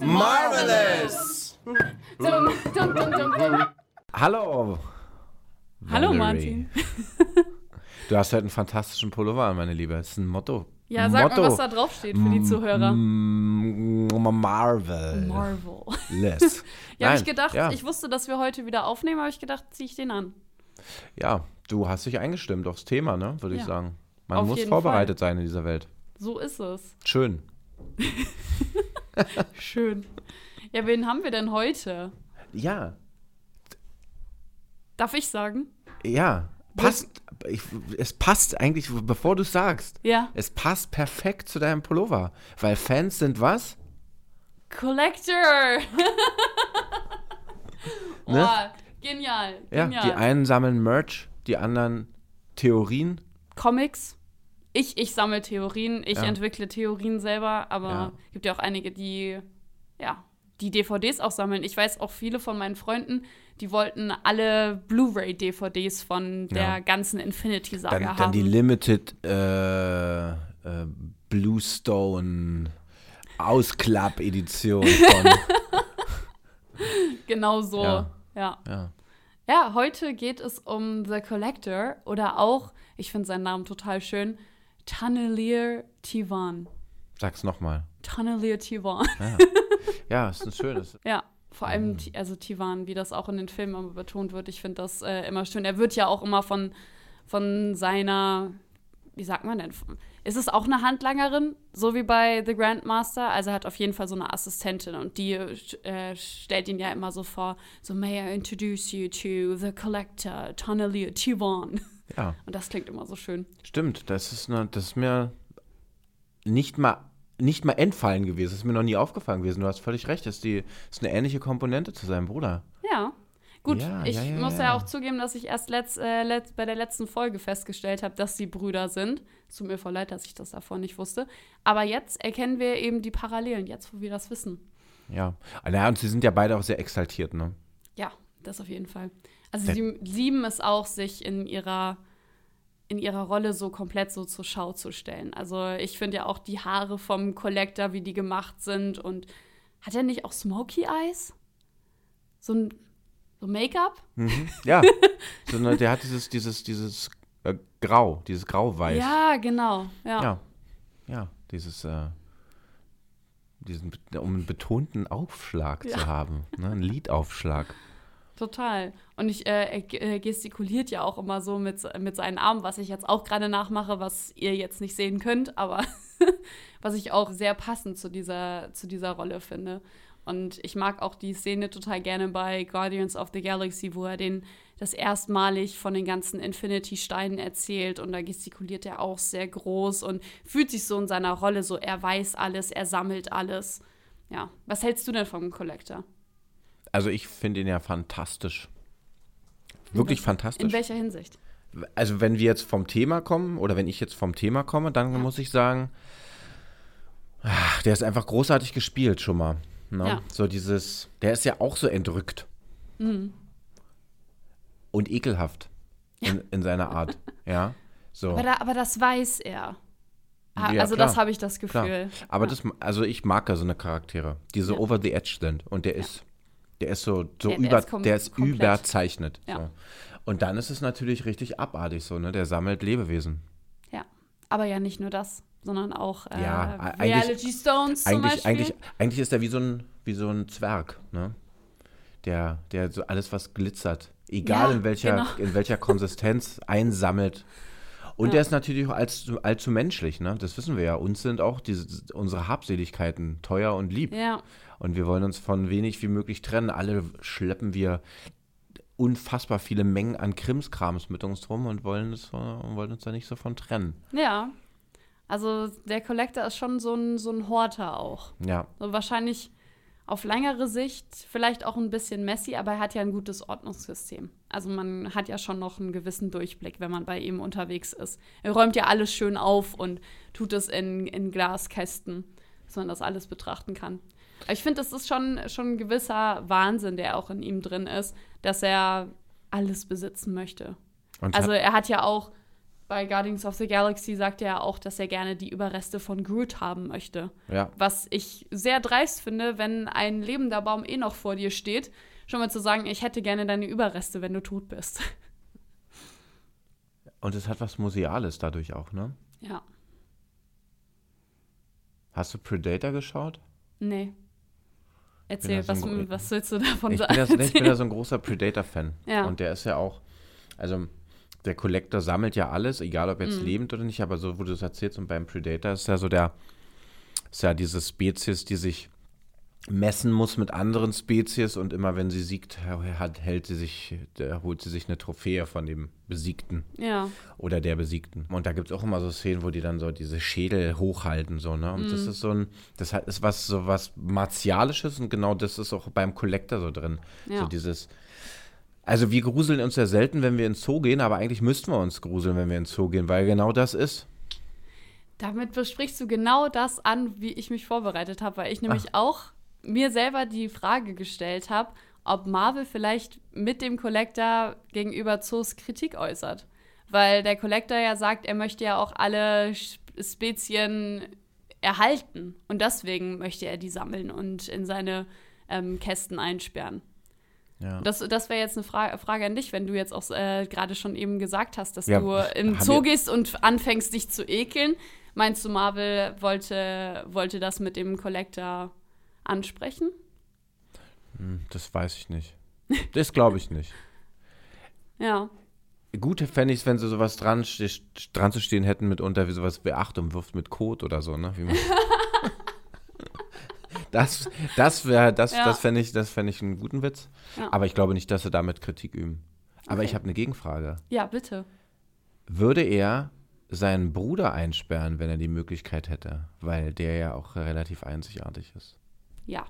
Marvelous! Hallo. Hallo Valerie. Martin. Du hast heute einen fantastischen Pullover an, meine Liebe. Das ist ein Motto. Ja, sag Motto. mal, was da drauf steht für die Zuhörer. Mm, Marvel. Marvel. Less. Ja, habe ich gedacht, ja. ich wusste, dass wir heute wieder aufnehmen, habe ich gedacht, ziehe ich den an. Ja, du hast dich eingestimmt aufs Thema, ne? Würde ich Ja. sagen. Man Auf muss vorbereitet sein in dieser Welt. So ist es. Schön. Schön. Ja, wen haben wir denn heute? Ja, Darf ich sagen? ja. Passt. Ich, es passt eigentlich, bevor du es sagst. Ja. Es passt perfekt zu deinem Pullover. Weil Fans sind was? Collector! oh, Ne? genial. Ja, Genial. die einen sammeln Merch, die anderen Theorien. Comics. Ich, ich sammle Theorien, ich Ja. entwickle Theorien selber, aber Ja. gibt ja auch einige, die, ja, die DVDs auch sammeln. Ich weiß auch viele von meinen Freunden, die wollten alle Blu-ray-DVDs von der Ja. ganzen Infinity-Saga haben. dann die Limited äh, äh, Bluestone Ausklapp-Edition von. genau so. Ja. Ja. ja. ja, heute geht es um The Collector oder auch, ich finde seinen Namen total schön, Tunnelier Tivan. Sag's nochmal. Tunnelier Tivan. Ja. ja, ist ein schönes. Ja, vor Mhm. allem, Ti- also Tivan, wie das auch in den Filmen immer betont wird, ich finde das äh, immer schön. Er wird ja auch immer von, von seiner, wie sagt man denn, ist es auch eine Handlangerin, so wie bei The Grandmaster? Also er hat auf jeden Fall so eine Assistentin und die äh, stellt ihn ja immer so vor, so, may I introduce you to the collector, Tunnelier Tivan. Ja, Und das klingt immer so schön. stimmt. Das ist, eine, das ist mir nicht mal, nicht mal entfallen gewesen. Das ist mir noch nie aufgefallen gewesen. Du hast völlig recht. Das ist, die, ist eine ähnliche Komponente zu seinem Bruder. Ja. Gut, Ja, ich ja, ja, muss ja. auch zugeben, dass ich erst letzt, äh, letzt, bei der letzten Folge festgestellt habe, dass sie Brüder sind. Es tut mir voll leid, dass ich das davor nicht wusste. Aber jetzt erkennen wir eben die Parallelen, jetzt wo wir das wissen. Ja. Naja, und sie sind ja beide auch sehr exaltiert, ne? Ja, das auf jeden Fall. Also Der- sie lieben es auch, sich in ihrer, in ihrer Rolle so komplett so zur Schau zu stellen. Also ich finde ja auch die Haare vom Collector, wie die gemacht sind. Und hat er nicht auch Smoky Eyes? So ein so Make-up? Mhm. Ja. Sondern der hat dieses, dieses, dieses äh, Grau, dieses Grau-Weiß. Ja, genau. Ja. Ja. Ja, dieses, äh, diesen, um einen betonten Aufschlag Ja. zu haben. Ne? Einen Liedaufschlag. Total. Und ich, äh, er ge- äh, gestikuliert ja auch immer so mit, mit seinen Armen, was ich jetzt auch gerade nachmache, was ihr jetzt nicht sehen könnt, aber was ich auch sehr passend zu dieser, zu dieser Rolle finde. Und ich mag auch die Szene total gerne bei Guardians of the Galaxy, wo er den das erstmalig von den ganzen Infinity-Steinen erzählt und da gestikuliert er auch sehr groß und fühlt sich so in seiner Rolle so, er weiß alles, er sammelt alles. Ja, was hältst du denn vom Collector? Also ich finde ihn ja fantastisch. Wirklich In fantastisch. welcher Hinsicht? Also wenn wir jetzt vom Thema kommen oder wenn ich jetzt vom Thema komme, dann muss ich sagen, ach, der ist einfach großartig gespielt schon mal. Ne? Ja. So dieses, der ist ja auch so entrückt. Mhm. Und ekelhaft in, in seiner Art. Ja. So. Aber, da, aber das weiß er. Ah, Ja, also klar. das habe ich das Klar. Gefühl. Aber ja. das, also ich mag ja so eine Charaktere, die so Ja. over the edge sind. Und der ist, der ist so, so Der- der über, ist kom- der ist komplett. überzeichnet. Ja. So. Und dann ist es natürlich richtig abartig so, ne? Der sammelt Lebewesen. ja. Aber ja nicht nur das, sondern auch äh, Ja, eigentlich- Reality Stones zum Eigentlich, Beispiel. eigentlich, eigentlich ist er wie so ein, wie so ein Zwerg, ne? Der, der so alles, was glitzert, egal Ja, in welcher, genau. in welcher Konsistenz, einsammelt. Und Ja. der ist natürlich auch allzu, allzu menschlich, ne? Das wissen wir ja. Uns sind auch diese, unsere Habseligkeiten teuer und lieb. ja, Und wir wollen uns von wenig wie möglich trennen. Alle schleppen wir unfassbar viele Mengen an Krimskrams mit uns rum und wollen, es, wollen uns da nicht so von trennen. ja. Also der Collector ist schon so ein, so ein Horter auch. Ja, So wahrscheinlich auf längere Sicht vielleicht auch ein bisschen messy, aber er hat ja ein gutes Ordnungssystem. Also man hat ja schon noch einen gewissen Durchblick, wenn man bei ihm unterwegs ist. Er räumt ja alles schön auf und tut es in, in Glaskästen, dass man das alles betrachten kann. Aber ich finde, das ist schon, schon ein gewisser Wahnsinn, der auch in ihm drin ist, dass er alles besitzen möchte. Und Also er hat ja auch bei Guardians of the Galaxy sagt er ja auch, dass er gerne die Überreste von Groot haben möchte. ja, Was ich sehr dreist finde, wenn ein lebender Baum eh noch vor dir steht, schon mal zu sagen, ich hätte gerne deine Überreste, wenn du tot bist. und es hat was Museales dadurch auch, ne? Ja. Hast du Predator geschaut? Nee. Erzähl, ja so was, ein- was willst du davon Ich sagen? bin, das, ich bin ja so ein großer Predator-Fan. Ja. Und der ist ja auch, also der Collector sammelt ja alles, egal ob jetzt lebend oder nicht, aber so, wo du es erzählst, und beim Predator ist ja so der, ist ja diese Spezies, die sich messen muss mit anderen Spezies und immer wenn sie siegt, hat, hält sie sich, holt sie sich eine Trophäe von dem Besiegten ja, oder der Besiegten. Und da gibt es auch immer so Szenen, wo die dann so diese Schädel hochhalten, so, ne? Und Mhm. das ist so ein, das hat, ist was, so was Martialisches und genau das ist auch beim Collector so drin. Ja. So dieses, also wir gruseln uns ja selten, wenn wir ins Zoo gehen, aber eigentlich müssten wir uns gruseln, wenn wir ins Zoo gehen, weil genau das ist. damit besprichst du genau das an, wie ich mich vorbereitet habe, weil ich nämlich auch mir selber die Frage gestellt habe, ob Marvel vielleicht mit dem Collector gegenüber Zoos Kritik äußert. Weil der Collector ja sagt, er möchte ja auch alle Sp- Spezien erhalten. Und deswegen möchte er die sammeln und in seine ähm, Kästen einsperren. Ja. Das, das wäre jetzt eine Fra Frage an dich, wenn du jetzt auch äh, gerade schon eben gesagt hast, dass Ja, du im Zoo gehst und anfängst, dich zu ekeln. Meinst du, Marvel wollte, wollte das mit dem Collector ansprechen? Hm, Das weiß ich nicht. Das glaube ich nicht. Ja. Gut fände ich es, wenn sie sowas dran, dran zu stehen hätten mitunter, wie sowas Beachtung wirft mit Code oder so, ne? Das das wäre, das, Ja. das fände ich, das fände ich einen guten Witz. Ja. Aber ich glaube nicht, dass sie damit Kritik üben. Aber Okay. ich habe eine Gegenfrage. Ja, bitte. Würde er seinen Bruder einsperren, wenn er die Möglichkeit hätte? Weil der ja auch relativ einzigartig ist. Ja,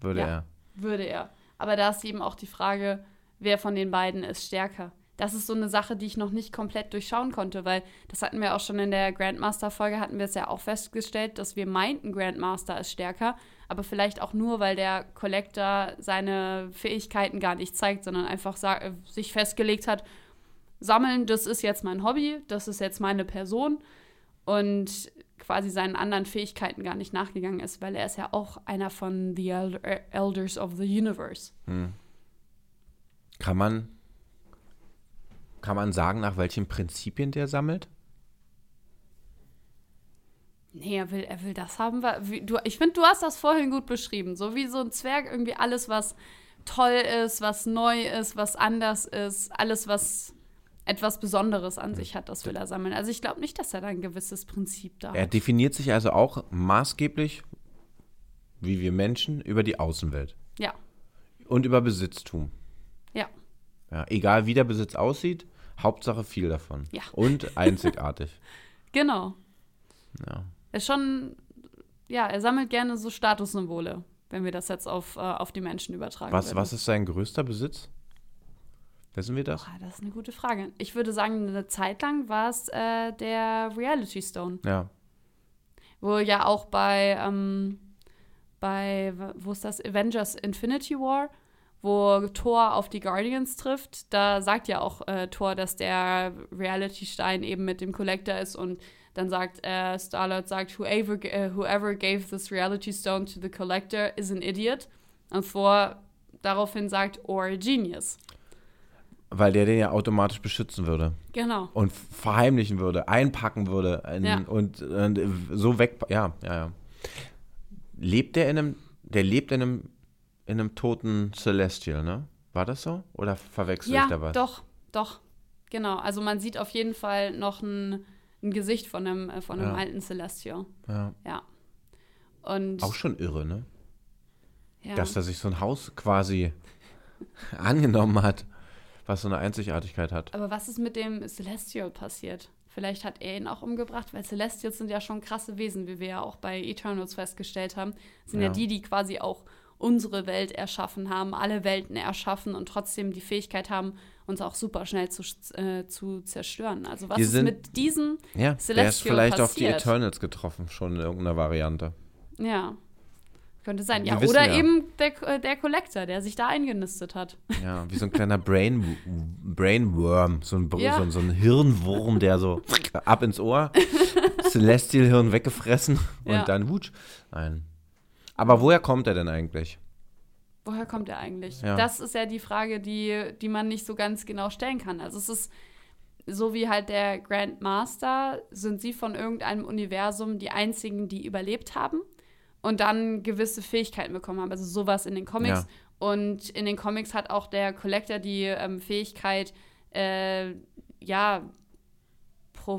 Würde Ja. er. würde er. Aber da ist eben auch die Frage, wer von den beiden ist stärker. Das ist so eine Sache, die ich noch nicht komplett durchschauen konnte, weil das hatten wir auch schon in der Grandmaster-Folge, hatten wir es ja auch festgestellt, dass wir meinten, Grandmaster ist stärker, aber vielleicht auch nur, weil der Collector seine Fähigkeiten gar nicht zeigt, sondern einfach äh, sich festgelegt hat, sammeln, das ist jetzt mein Hobby, das ist jetzt meine Person und quasi seinen anderen Fähigkeiten gar nicht nachgegangen ist, weil er ist ja auch einer von The El Elders of the Universe. Hm. Kann man, kann man sagen, nach welchen Prinzipien der sammelt? Nee, er will, er will das haben. Wie, du, ich finde, du hast das vorhin gut beschrieben. So wie so ein Zwerg irgendwie alles, was toll ist, was neu ist, was anders ist, alles, was etwas Besonderes an sich hat, das will er sammeln. Also ich glaube nicht, dass er da ein gewisses Prinzip da Er hat. definiert sich also auch maßgeblich, wie wir Menschen, über die Außenwelt Ja, und über Besitztum. ja, Ja, egal wie der Besitz aussieht, Hauptsache viel davon. Ja. Und einzigartig. genau. ja. Er ist schon, ja, er sammelt gerne so Statussymbole, wenn wir das jetzt auf, äh, auf die Menschen übertragen. Was, würden. was ist sein größter Besitz? Wissen wir das? Boah, das ist eine gute Frage. Ich würde sagen, eine Zeit lang war es äh, der Reality Stone. Ja. Wo ja auch bei, ähm, bei, wo ist das? Avengers Infinity War, wo Thor auf die Guardians trifft. Da sagt ja auch äh, Thor, dass der Reality-Stein eben mit dem Collector ist und dann sagt äh, Starlord, sagt, whoever, äh, whoever gave this Reality Stone to the Collector is an idiot. Und Thor daraufhin sagt, or a genius. Weil der den ja automatisch beschützen würde Genau. und verheimlichen würde, einpacken würde in, Ja. und, und so weg. Ja, ja, ja. Lebt der in einem, der lebt in einem, in einem toten Celestial, ne? War das so? Oder verwechsel ich Ja, da was? doch, doch. Genau. Also man sieht auf jeden Fall noch ein, ein Gesicht von einem, äh, von einem Ja. alten Celestial. Ja. Ja. Und Auch schon irre, ne? ja. Dass er sich so ein Haus quasi angenommen hat, was so eine Einzigartigkeit hat. Aber was ist mit dem Celestial passiert? Vielleicht hat er ihn auch umgebracht, weil Celestials sind ja schon krasse Wesen, wie wir ja auch bei Eternals festgestellt haben. Sind ja, Ja. die, die quasi auch unsere Welt erschaffen haben, alle Welten erschaffen und trotzdem die Fähigkeit haben, uns auch super schnell zu, äh, zu zerstören. Also was Die ist sind- mit diesem, Ja, der ist Celestial vielleicht auf die passiert. Eternals getroffen, schon in irgendeiner Variante. ja, Könnte sein, ja. wissen Oder ja. eben der, äh, der Collector, der sich da eingenistet hat. Ja, wie so ein kleiner Brain, Brainworm, so ein, Ja. so, so ein Hirnwurm, der so ab ins Ohr, Celestial-Hirn weggefressen und Ja. dann wutsch. Nein. Aber woher kommt er denn eigentlich? Woher kommt er eigentlich? Ja. Das ist ja die Frage, die, die man nicht so ganz genau stellen kann. Also es ist so wie halt der Grandmaster, sind sie von irgendeinem Universum die einzigen, die überlebt haben und dann gewisse Fähigkeiten bekommen haben. Also sowas in den Comics. Ja. Und in den Comics hat auch der Collector die ähm, Fähigkeit, äh, ja,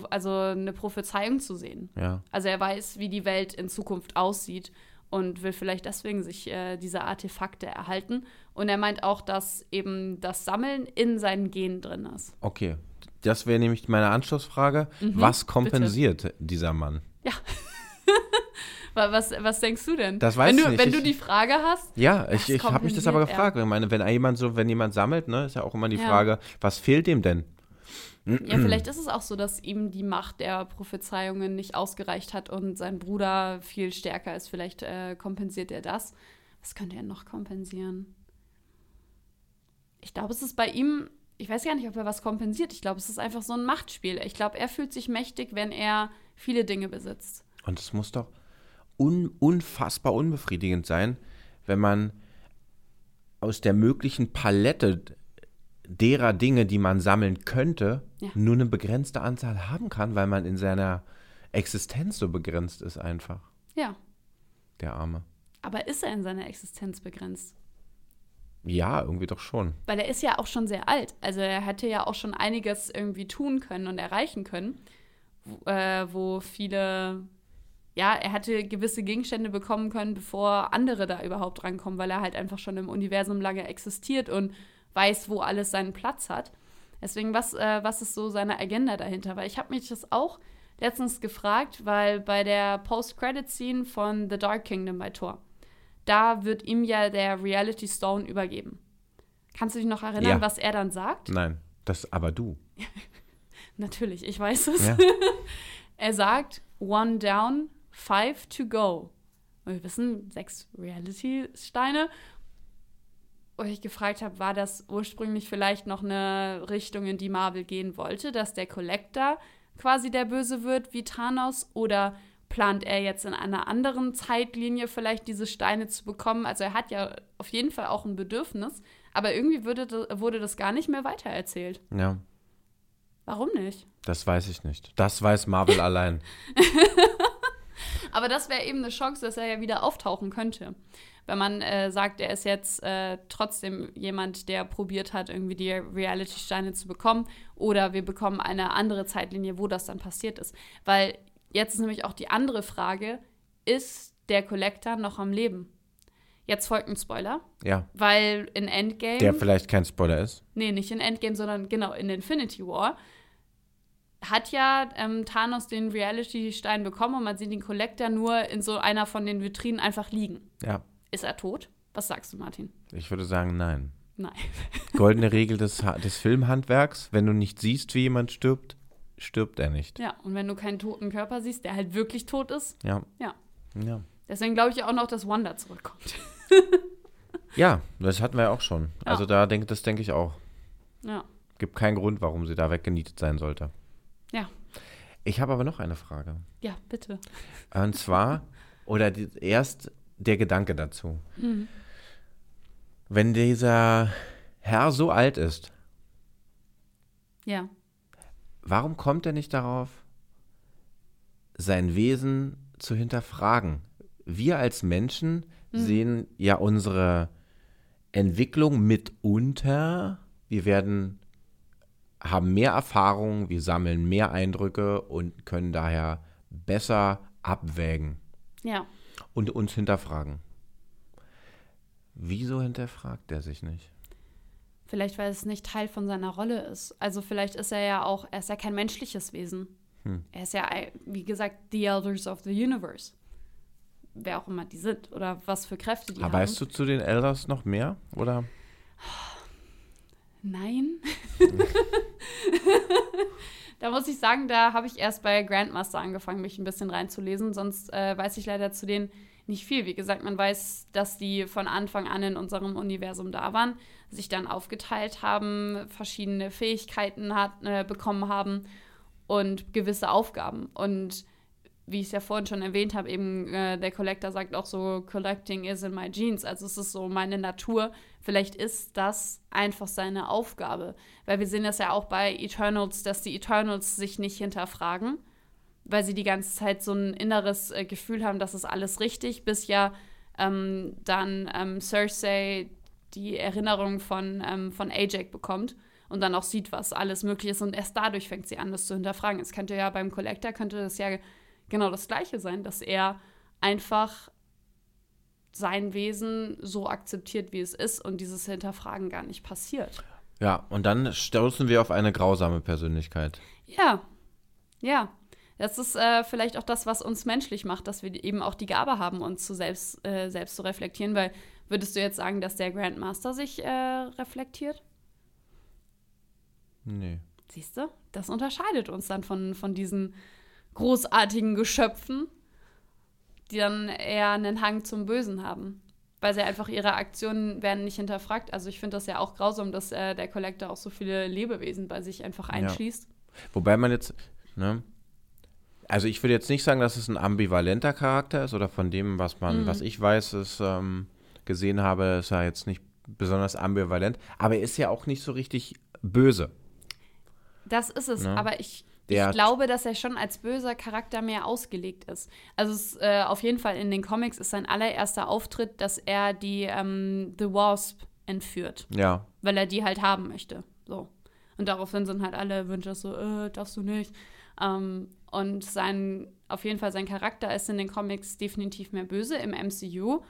also eine Prophezeiung zu sehen. Ja. Also er weiß, wie die Welt in Zukunft aussieht und will vielleicht deswegen sich äh, diese Artefakte erhalten. Und er meint auch, dass eben das Sammeln in seinen Genen drin ist. Okay. Das wäre nämlich meine Anschlussfrage. Mhm, Was kompensiert dieser Mann? Wa- Was, was denkst du denn? Das weiß wenn ich du, nicht. Wenn Ich- du die Frage hast, Ja, ich, ich habe mich das aber er? gefragt. Ich meine, wenn jemand so, wenn jemand sammelt, ne, ist ja auch immer die Ja. Frage, was fehlt dem denn? ja, vielleicht ist es auch so, dass ihm die Macht der Prophezeiungen nicht ausgereicht hat und sein Bruder viel stärker ist. Vielleicht äh, kompensiert er das. Was könnte er noch kompensieren? Ich glaube, es ist bei ihm, ich weiß gar nicht, ob er was kompensiert. Ich glaube, es ist einfach so ein Machtspiel. Ich glaube, er fühlt sich mächtig, wenn er viele Dinge besitzt. Und es muss doch un unfassbar unbefriedigend sein, wenn man aus der möglichen Palette derer Dinge, die man sammeln könnte, Ja. nur eine begrenzte Anzahl haben kann, weil man in seiner Existenz so begrenzt ist einfach, Ja, der Arme. aber ist er in seiner Existenz begrenzt? Ja, irgendwie doch schon. Weil er ist ja auch schon sehr alt. Also er hätte ja auch schon einiges irgendwie tun können und erreichen können, wo, äh, wo viele, ja, er hätte gewisse Gegenstände bekommen können, bevor andere da überhaupt rankommen, weil er halt einfach schon im Universum lange existiert und weiß, wo alles seinen Platz hat. Deswegen, was, äh, was ist so seine Agenda dahinter? Weil ich habe mich das auch letztens gefragt, weil bei der Post-Credit-Scene von The Dark Kingdom bei Thor, da wird ihm ja der Reality Stone übergeben. Kannst du dich noch erinnern, Ja. was er dann sagt? Nein, das aber du. Natürlich, ich weiß es. Ja. Er sagt, one down, five to go. Und wir wissen, sechs Reality-Steine. Und ich gefragt habe, war das ursprünglich vielleicht noch eine Richtung, in die Marvel gehen wollte, dass der Collector quasi der Böse wird wie Thanos? Oder plant er jetzt in einer anderen Zeitlinie vielleicht diese Steine zu bekommen? Also er hat ja auf jeden Fall auch ein Bedürfnis, aber irgendwie wurde, wurde das gar nicht mehr weitererzählt. Ja, Warum nicht? das weiß ich nicht. Das weiß Marvel allein. Aber das wäre eben eine Chance, dass er ja wieder auftauchen könnte. Wenn man äh, sagt, er ist jetzt äh, trotzdem jemand, der probiert hat, irgendwie die Reality-Steine zu bekommen. Oder wir bekommen eine andere Zeitlinie, wo das dann passiert ist. Weil jetzt ist nämlich auch die andere Frage, ist der Collector noch am Leben? Jetzt folgt ein Spoiler, Ja, weil in Endgame. der vielleicht kein Spoiler ist. Nee, nicht in Endgame, sondern genau in Infinity War. Hat ja ähm, Thanos den Reality-Stein bekommen und man sieht den Collector nur in so einer von den Vitrinen einfach liegen. Ja, Ist er tot? Was sagst du, Martin? ich würde sagen, nein. Nein. Goldene Regel des, Ha- des Filmhandwerks, wenn du nicht siehst, wie jemand stirbt, stirbt er nicht. Ja, und wenn du keinen toten Körper siehst, der halt wirklich tot ist, Ja. Ja. Ja. deswegen glaube ich auch noch, dass Wanda zurückkommt. Ja, das hatten wir ja auch schon. Ja. Also da denk, das denke ich auch. Ja. Gibt keinen Grund, warum sie da weggenietet sein sollte. Ja. Ich habe aber noch eine Frage. Ja, bitte. Und zwar, oder die, erst der Gedanke dazu. Mhm. Wenn dieser Herr so alt ist, Ja. warum kommt er nicht darauf, sein Wesen zu hinterfragen? Wir als Menschen sehen ja unsere Entwicklung mitunter. Wir werden, haben mehr Erfahrung, wir sammeln mehr Eindrücke und können daher besser abwägen Ja. und uns hinterfragen. Wieso hinterfragt er sich nicht? Vielleicht, weil es nicht Teil von seiner Rolle ist. Also vielleicht ist er ja auch, er ist ja kein menschliches Wesen. Hm. Er ist ja, wie gesagt, the Elders of the Universe. Wer auch immer die sind oder was für Kräfte die Aber haben. weißt du zu den Elders noch mehr? Oder? Nein. da muss ich sagen, da habe ich erst bei Grandmaster angefangen, mich ein bisschen reinzulesen. Sonst äh, weiß ich leider zu den nicht viel. Wie gesagt, man weiß, dass die von Anfang an in unserem Universum da waren, sich dann aufgeteilt haben, verschiedene Fähigkeiten hat, äh, bekommen haben und gewisse Aufgaben. Und wie ich es ja vorhin schon erwähnt habe, eben äh, der Collector sagt auch so, Collecting is in my genes. Also es ist so meine Natur. Vielleicht ist das einfach seine Aufgabe. Weil wir sehen das ja auch bei Eternals, dass die Eternals sich nicht hinterfragen, weil sie die ganze Zeit so ein inneres äh, Gefühl haben, das ist alles richtig, bis ja ähm, dann ähm, Cersei die Erinnerung von, ähm, von Ajax bekommt und dann auch sieht, was alles möglich ist und erst dadurch fängt sie an, das zu hinterfragen. Es könnte ja beim Collector, könnte das ja genau das Gleiche sein, dass er einfach sein Wesen so akzeptiert, wie es ist und dieses Hinterfragen gar nicht passiert. Ja, und dann stoßen wir auf eine grausame Persönlichkeit. Ja, ja. Das ist äh, vielleicht auch das, was uns menschlich macht, dass wir eben auch die Gabe haben, uns zu selbst, äh, selbst zu reflektieren. Weil würdest du jetzt sagen, dass der Grandmaster sich äh, reflektiert? Nee. Siehst du? Das unterscheidet uns dann von, von diesen großartigen Geschöpfen, die dann eher einen Hang zum Bösen haben. Weil sie einfach ihre Aktionen werden nicht hinterfragt. Also ich finde das ja auch grausam, dass äh, der Collector auch so viele Lebewesen bei sich einfach einschließt. Ja. Wobei man jetzt, ne, also ich würde jetzt nicht sagen, dass es ein ambivalenter Charakter ist oder von dem, was man, mhm. was ich weiß, ist, ähm, gesehen habe, ist er jetzt nicht besonders ambivalent, aber er ist ja auch nicht so richtig böse. Das ist es, ne? aber ich der ich glaube, dass er schon als böser Charakter mehr ausgelegt ist. Also es, äh, auf jeden Fall in den Comics ist sein allererster Auftritt, dass er die ähm, The Wasp entführt. Ja. Weil er die halt haben möchte. So. Und daraufhin sind halt alle Wünsche so, äh, darfst du nicht. Ähm, und sein, auf jeden Fall sein Charakter ist in den Comics definitiv mehr böse. Im MCU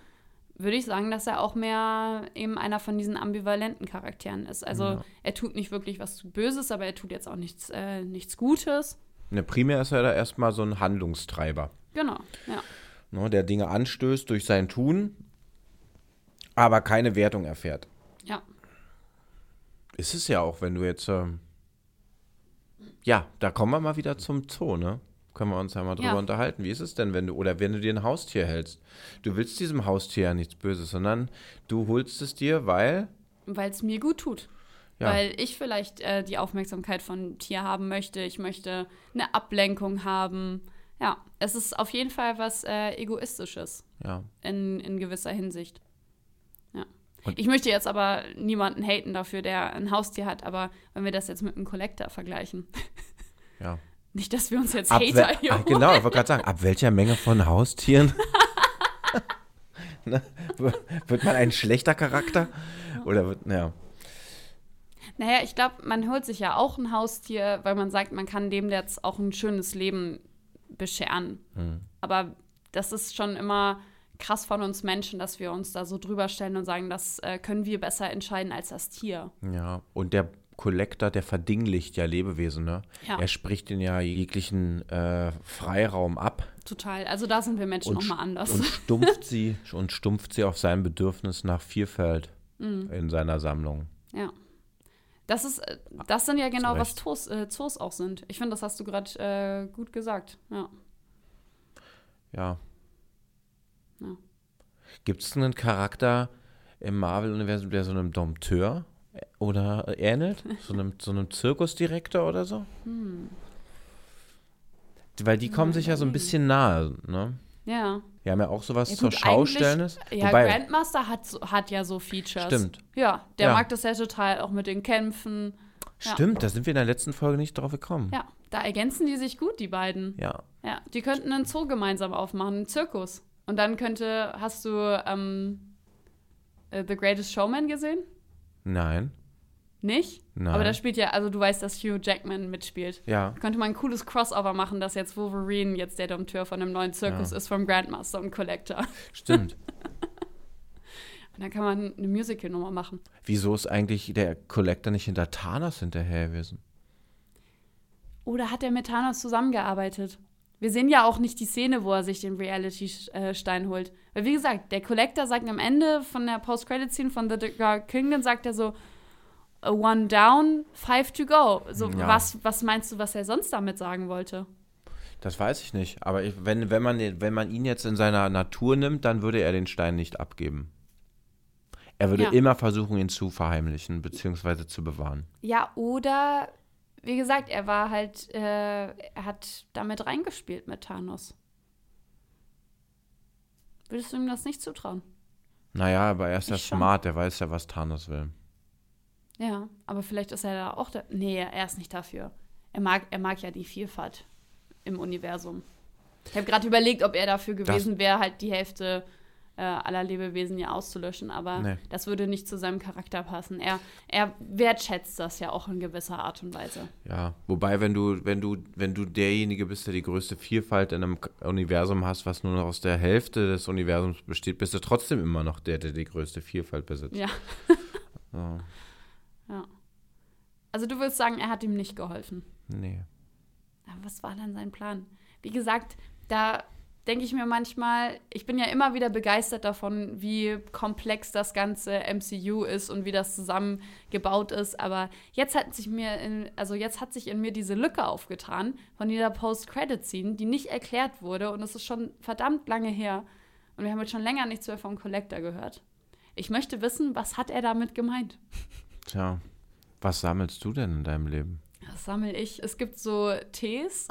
würde ich sagen, dass er auch mehr eben einer von diesen ambivalenten Charakteren ist. Also ja. er tut nicht wirklich was Böses, aber er tut jetzt auch nichts, äh, nichts Gutes. Ne, primär ist er da erstmal so ein Handlungstreiber. Genau, ja. Ne, der Dinge anstößt durch sein Tun, aber keine Wertung erfährt. Ja. Ist es ja auch, wenn du jetzt. Ähm ja, da kommen wir mal wieder zum Zoo, ne? Können wir uns ja mal drüber ja. unterhalten. Wie ist es denn, wenn du, oder wenn du dir ein Haustier hältst? Du willst diesem Haustier ja nichts Böses, sondern du holst es dir, weil. Weil es mir gut tut. Ja. Weil ich vielleicht äh, die Aufmerksamkeit von Tier haben möchte. Ich möchte eine Ablenkung haben. Ja, es ist auf jeden Fall was äh, Egoistisches. Ja. In, in gewisser Hinsicht. Ja. Und ich möchte jetzt aber niemanden haten dafür, der ein Haustier hat, aber wenn wir das jetzt mit einem Collector vergleichen. Ja. Nicht, dass wir uns jetzt ab Hater hier ah, Genau, ich wollte gerade sagen, ab welcher Menge von Haustieren ne, wird man ein schlechter Charakter? Oder wird, ja. Naja, ich glaube, man holt sich ja auch ein Haustier, weil man sagt, man kann dem jetzt auch ein schönes Leben bescheren. Hm. Aber das ist schon immer krass von uns Menschen, dass wir uns da so drüber stellen und sagen, das äh, können wir besser entscheiden als das Tier. Ja, und der Collector, der verdinglicht ja Lebewesen, ne? Ja. Er spricht ihnen ja jeglichen äh, Freiraum ab. Total. Also da sind wir Menschen nochmal anders. Und stumpft sie und stumpft sie auf sein Bedürfnis nach Vielfalt mhm. in seiner Sammlung. Ja. Das ist, äh, das sind ja genau, was Zoos, äh, Zoos auch sind. Ich finde, das hast du gerade äh, gut gesagt. Ja. Ja. ja. Gibt es einen Charakter im Marvel-Universum, der so einem Dompteur oder ähnelt? So einem, so einem Zirkusdirektor oder so? Hm. Weil die kommen sich ja so ein bisschen nahe, ne? Ja. Wir haben ja auch sowas ja, zur Schaustellen. Ja, Wobei, Grandmaster hat, hat ja so Features. Stimmt. Ja, der ja. mag das ja total, auch mit den Kämpfen. Stimmt, ja. da sind wir in der letzten Folge nicht drauf gekommen. Ja, da ergänzen die sich gut, die beiden. Ja. Ja, die könnten einen Zoo gemeinsam aufmachen, einen Zirkus. Und dann könnte, hast du ähm, uh, The Greatest Showman gesehen? Nein. Nicht? Nein. Aber da spielt ja, also du weißt, dass Hugh Jackman mitspielt. Ja. Da könnte man ein cooles Crossover machen, dass jetzt Wolverine jetzt der Dompteur von einem neuen Zirkus ja. ist, vom Grandmaster und Collector. Stimmt. und dann kann man eine Musical-Nummer machen. Wieso ist eigentlich der Collector nicht hinter Thanos hinterher gewesen? Oder hat er mit Thanos zusammengearbeitet? Wir sehen ja auch nicht die Szene, wo er sich den Reality-Stein holt. Weil, wie gesagt, der Collector sagt am Ende von der Post-Credit-Scene von The Dark Kingdom, sagt er so, one down, five to go. So, ja. was, was meinst du, was er sonst damit sagen wollte? Das weiß ich nicht. Aber ich, wenn, wenn, man, wenn man ihn jetzt in seiner Natur nimmt, dann würde er den Stein nicht abgeben. Er würde Ja. immer versuchen, ihn zu verheimlichen, beziehungsweise zu bewahren. Ja, oder wie gesagt, er war halt, äh, er hat damit reingespielt mit Thanos. Würdest du ihm das nicht zutrauen? Naja, aber er ist ja Ich schon. smart, der weiß ja, was Thanos will. Ja, aber vielleicht ist er da auch da. Nee, er ist nicht dafür. Er mag, er mag ja die Vielfalt im Universum. Ich habe gerade überlegt, ob er dafür gewesen wäre, halt die Hälfte äh, aller Lebewesen ja auszulöschen, aber Nee. das würde nicht zu seinem Charakter passen. Er, er wertschätzt das ja auch in gewisser Art und Weise. Ja, wobei, wenn du, wenn du, wenn du derjenige bist, der die größte Vielfalt in einem Universum hast, was nur noch aus der Hälfte des Universums besteht, bist du trotzdem immer noch der, der die größte Vielfalt besitzt. Ja. So, ja. Also du würdest sagen, er hat ihm nicht geholfen. nee. Aber was war dann sein Plan? Wie gesagt, da denke ich mir manchmal, ich bin ja immer wieder begeistert davon, wie komplex das ganze MCU ist und wie das zusammengebaut ist. Aber jetzt hat sich mir, in, also jetzt hat sich in mir diese Lücke aufgetan von dieser Post-Credit-Scene, die nicht erklärt wurde und es ist schon verdammt lange her. Und wir haben jetzt schon länger nichts mehr vom Collector gehört. Ich möchte wissen, was hat er damit gemeint? Tja, was sammelst du denn in deinem Leben? Das sammle ich. Es gibt so Tees,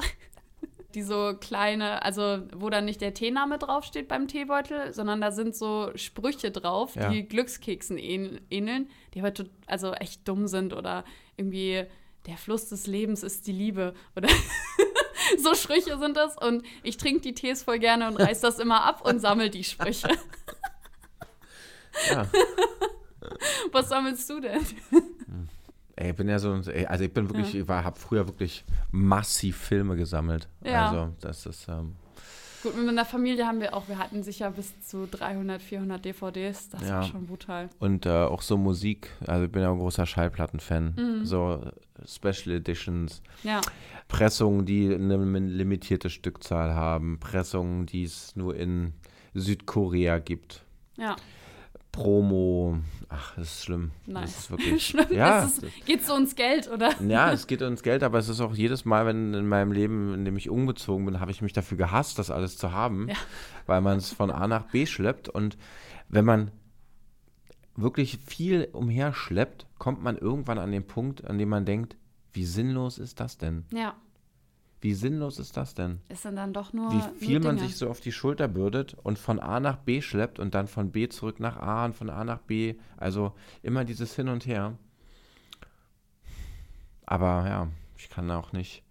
die so kleine, also wo dann nicht der Teename draufsteht beim Teebeutel, sondern da sind so Sprüche drauf, Ja. die Glückskeksen ähn- ähneln, die aber also echt dumm sind oder irgendwie der Fluss des Lebens ist die Liebe oder so Sprüche sind das und ich trinke die Tees voll gerne und reiß das immer ab und sammle die Sprüche. Ja, Was sammelst du denn? Ey, ich bin ja so, also ich bin wirklich, ich war, habe früher wirklich massiv Filme gesammelt. Ja. Also das ist, ähm, Gut, mit meiner Familie haben wir auch, wir hatten sicher bis zu 300, 400 DVDs. Das Ja. war schon brutal. und äh, auch so Musik. Also ich bin ja ein großer Schallplattenfan. Mhm. So Special Editions. Ja. Pressungen, die eine limitierte Stückzahl haben, Pressungen, die es nur in Südkorea gibt, Ja, Promo, ach, das ist schlimm. Nein. Das ist wirklich, schlimm. ja, Es ist, geht so ums Geld, oder? ja, es geht ums Geld, aber es ist auch jedes Mal, wenn in meinem Leben, in dem ich umgezogen bin, habe ich mich dafür gehasst, das alles zu haben, Ja. weil man es von A nach B schleppt und wenn man wirklich viel umherschleppt, kommt man irgendwann an den Punkt, an dem man denkt, wie sinnlos ist das denn? Ja, Wie sinnlos ist das denn? es sind dann doch nur. wie viel man sich so auf die Schulter bürdet und von A nach B schleppt und dann von B zurück nach A und von A nach B. Also immer dieses Hin und Her. Aber ja, ich kann auch nicht.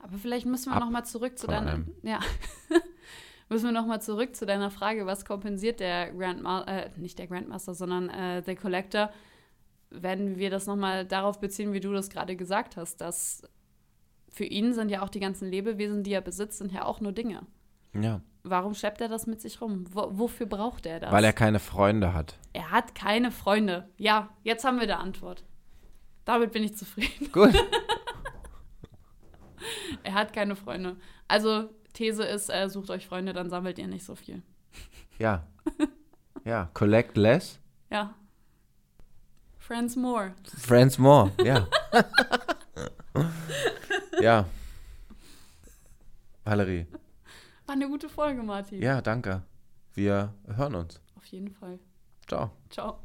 Aber vielleicht müssen wir Ab noch mal zurück zu deiner. allem. Ja. müssen wir noch mal zurück zu deiner Frage, was kompensiert der Grandmaster, äh, nicht der Grandmaster, sondern äh, der Collector, wenn wir das noch mal darauf beziehen, wie du das gerade gesagt hast, dass für ihn sind ja auch die ganzen Lebewesen, die er besitzt, sind ja auch nur Dinge. Ja, Warum schleppt er das mit sich rum? Wo, wofür braucht er das? weil er keine Freunde hat. Er hat keine Freunde. Ja, jetzt haben wir die Antwort. Damit bin ich zufrieden. Gut. Er hat keine Freunde. Also, These ist, äh, sucht euch Freunde, dann sammelt ihr nicht so viel. Ja. Ja, collect less, Ja. Friends more. friends more. Ja. Ja. Valerie. War eine gute Folge, Martin. Ja, danke. Wir hören uns. Auf jeden Fall. Ciao. Ciao.